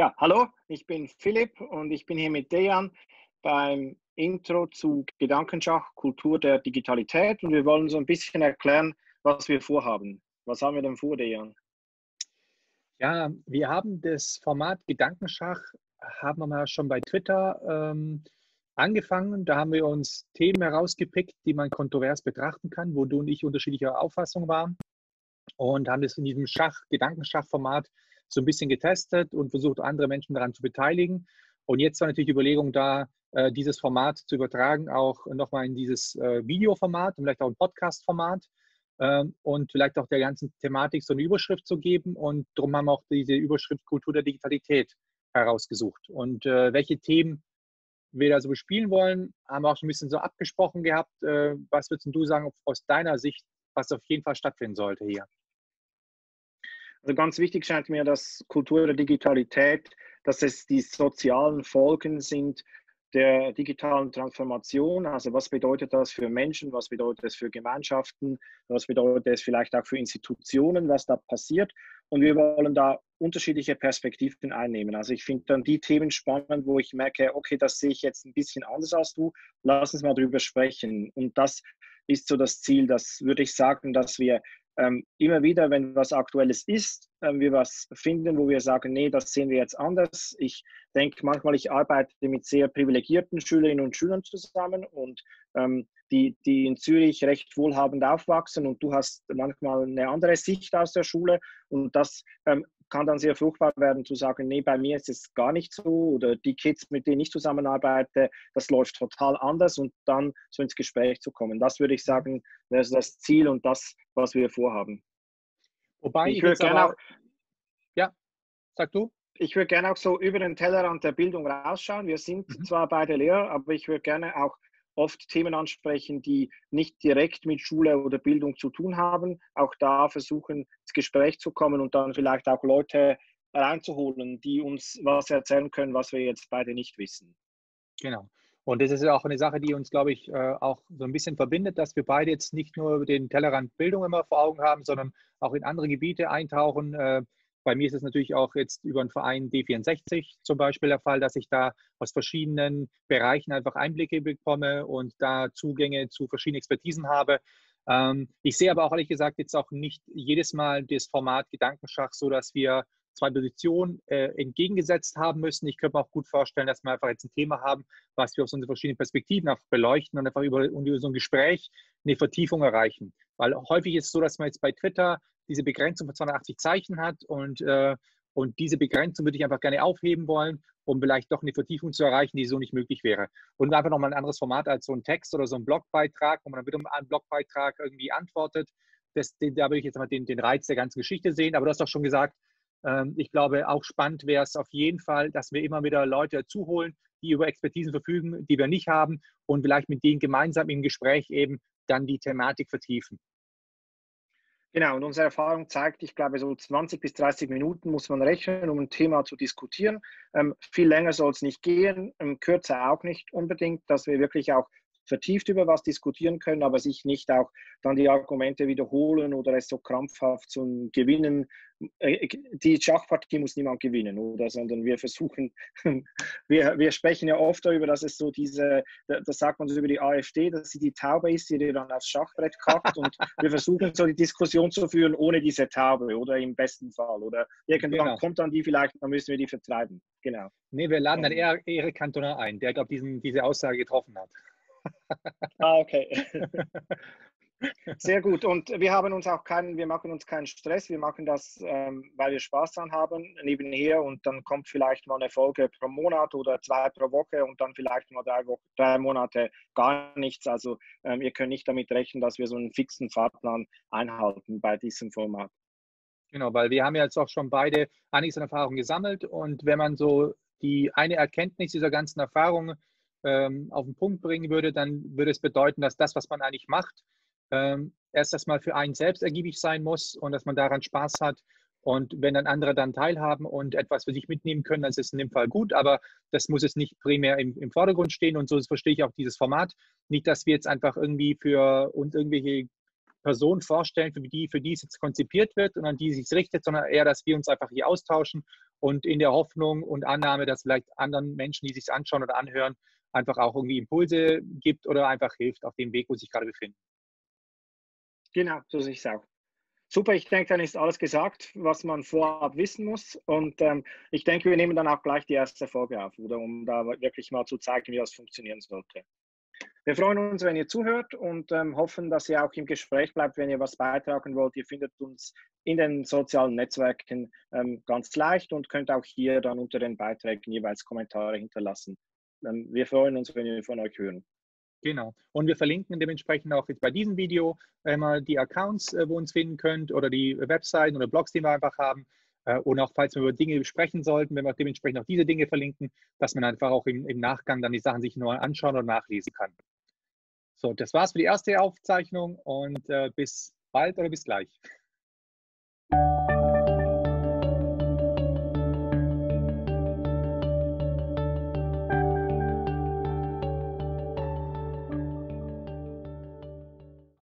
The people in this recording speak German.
Ja, hallo, ich bin Philipp und ich bin hier mit Dejan beim Intro zu Gedankenschach, Kultur der Digitalität und wir wollen so ein bisschen erklären, was wir vorhaben. Was haben wir denn vor, Dejan? Ja, wir haben das Format Gedankenschach, haben wir mal schon bei Twitter ähm, angefangen. Da haben wir uns Themen herausgepickt, die man kontrovers betrachten kann, wo du und ich unterschiedlicher Auffassung waren und haben das in diesem Schach, Gedankenschachformat so ein bisschen getestet und versucht, andere Menschen daran zu beteiligen. Und jetzt war natürlich die Überlegung da, äh, dieses Format zu übertragen, auch nochmal in dieses äh, Videoformat und vielleicht auch ein Podcast-Format ähm, und vielleicht auch der ganzen Thematik so eine Überschrift zu geben. Und darum haben wir auch diese Überschrift Kultur der Digitalität herausgesucht. Und äh, welche Themen wir da so bespielen wollen, haben wir auch schon ein bisschen so abgesprochen gehabt. was würdest du sagen aus deiner Sicht, was auf jeden Fall stattfinden sollte hier? Also ganz wichtig scheint mir, dass Kultur der Digitalität, dass es die sozialen Folgen sind der digitalen Transformation. Also was bedeutet das für Menschen, was bedeutet es für Gemeinschaften, was bedeutet es vielleicht auch für Institutionen, was da passiert. Und wir wollen da unterschiedliche Perspektiven einnehmen. Also ich finde dann die Themen spannend, wo ich merke, okay, das sehe ich jetzt ein bisschen anders als du. Lass uns mal drüber sprechen. Und das ist so das Ziel, das würde ich sagen, dass wir ähm, immer wieder, wenn was Aktuelles ist, ähm, wir was finden, wo wir sagen, nee, das sehen wir jetzt anders. Ich denke manchmal, ich arbeite mit sehr privilegierten Schülerinnen und Schülern zusammen und ähm, die, die in Zürich recht wohlhabend aufwachsen und du hast manchmal eine andere Sicht aus der Schule und das ähm, kann dann sehr fruchtbar werden zu sagen, nee, bei mir ist es gar nicht so oder die Kids, mit denen ich zusammenarbeite, das läuft total anders und dann so ins Gespräch zu kommen. Das würde ich sagen, wäre das Ziel und das, was wir vorhaben. Wobei ich, würde gerne auch, ja, sag du. Ich würde gerne auch so über den Tellerrand der Bildung rausschauen. Wir sind mhm. zwar beide Lehrer, aber ich würde gerne auch oft Themen ansprechen, die nicht direkt mit Schule oder Bildung zu tun haben. Auch da versuchen, ins Gespräch zu kommen und dann vielleicht auch Leute reinzuholen, die uns was erzählen können, was wir jetzt beide nicht wissen. Genau. Und das ist auch eine Sache, die uns, glaube ich, äh, auch so ein bisschen verbindet, dass wir beide jetzt nicht nur den Tellerrand Bildung immer vor Augen haben, sondern auch in andere Gebiete eintauchen. Bei mir ist es natürlich auch jetzt über den Verein D64 zum Beispiel der Fall, dass ich da aus verschiedenen Bereichen einfach Einblicke bekomme und da Zugänge zu verschiedenen Expertisen habe. Ähm, ich sehe aber auch ehrlich gesagt jetzt auch nicht jedes Mal das Format Gedankenschach so, dass wir zwei Positionen äh, entgegengesetzt haben müssen. Ich könnte mir auch gut vorstellen, dass wir einfach jetzt ein Thema haben, was wir aus unseren verschiedenen Perspektiven beleuchten und einfach über, über so ein Gespräch eine Vertiefung erreichen. Weil häufig ist es so, dass man jetzt bei Twitter diese Begrenzung von 280 Zeichen hat und, äh, und diese Begrenzung würde ich einfach gerne aufheben wollen, um vielleicht doch eine Vertiefung zu erreichen, die so nicht möglich wäre. Und einfach nochmal ein anderes Format als so ein Text oder so ein Blogbeitrag, wo man dann wieder einen Blogbeitrag irgendwie antwortet. Das, den, da würde ich jetzt mal den, den Reiz der ganzen Geschichte sehen. Aber du hast doch schon gesagt, ähm, ich glaube, auch spannend wäre es auf jeden Fall, dass wir immer wieder Leute zuholen, die über Expertisen verfügen, die wir nicht haben und vielleicht mit denen gemeinsam im Gespräch eben dann die Thematik vertiefen. Genau, und unsere Erfahrung zeigt, ich glaube, so 20 bis 30 Minuten muss man rechnen, um ein Thema zu diskutieren. Ähm, viel länger soll es nicht gehen, ähm, kürzer auch nicht unbedingt, dass wir wirklich auch vertieft über was diskutieren können, aber sich nicht auch dann die Argumente wiederholen oder es so krampfhaft zum Gewinnen. Äh, die Schachpartie muss niemand gewinnen, oder? Sondern wir versuchen, wir, wir sprechen ja oft darüber, dass es so diese, das sagt man so über die AfD, dass sie die Taube ist, die dir dann aufs Schachbrett kackt und wir versuchen so die Diskussion zu führen ohne diese Taube oder im besten Fall oder irgendwann genau. kommt dann die vielleicht, dann müssen wir die vertreiben. Genau. Nee, wir laden dann eher Erik Cantona ein, der, glaube ich, diese Aussage getroffen hat. Ah, okay. Sehr gut. Und wir haben uns auch keinen, wir machen uns keinen Stress. Wir machen das, ähm, weil wir Spaß dran haben, nebenher. Und dann kommt vielleicht mal eine Folge pro Monat oder zwei pro Woche und dann vielleicht mal drei, Wochen, drei Monate gar nichts. Also ähm, ihr könnt nicht damit rechnen, dass wir so einen fixen Fahrplan einhalten bei diesem Format. Genau, weil wir haben ja jetzt auch schon beide einiges an Erfahrung gesammelt. Und wenn man so die eine Erkenntnis dieser ganzen Erfahrungen ähm, auf den Punkt bringen würde, dann würde es bedeuten, dass das, was man eigentlich macht, ähm, erst erstmal für einen selbst ergiebig sein muss und dass man daran Spaß hat. Und wenn dann andere dann teilhaben und etwas für sich mitnehmen können, dann ist es in dem Fall gut, aber das muss jetzt nicht primär im, im Vordergrund stehen und so verstehe ich auch dieses Format. Nicht, dass wir jetzt einfach irgendwie für uns irgendwelche Person vorstellen, für die, für die es jetzt konzipiert wird und an die es sich richtet, sondern eher, dass wir uns einfach hier austauschen und in der Hoffnung und Annahme, dass vielleicht anderen Menschen, die sich anschauen oder anhören, einfach auch irgendwie Impulse gibt oder einfach hilft auf dem Weg, wo sich gerade befinden. Genau, so sehe ich es auch. Super, ich denke, dann ist alles gesagt, was man vorab wissen muss. Und ähm, ich denke, wir nehmen dann auch gleich die erste Folge auf, oder, um da wirklich mal zu zeigen, wie das funktionieren sollte. Wir freuen uns, wenn ihr zuhört und ähm, hoffen, dass ihr auch im Gespräch bleibt, wenn ihr was beitragen wollt. Ihr findet uns in den sozialen Netzwerken ähm, ganz leicht und könnt auch hier dann unter den Beiträgen jeweils Kommentare hinterlassen. Ähm, wir freuen uns, wenn wir von euch hören. Genau. Und wir verlinken dementsprechend auch jetzt bei diesem Video einmal die Accounts, äh, wo ihr uns finden könnt oder die Webseiten oder Blogs, die wir einfach haben. Äh, und auch falls wir über Dinge sprechen sollten, wenn wir dementsprechend auch diese Dinge verlinken, dass man einfach auch im, im Nachgang dann die Sachen sich nur anschauen und nachlesen kann. So, das war's für die erste Aufzeichnung und äh, bis bald oder bis gleich.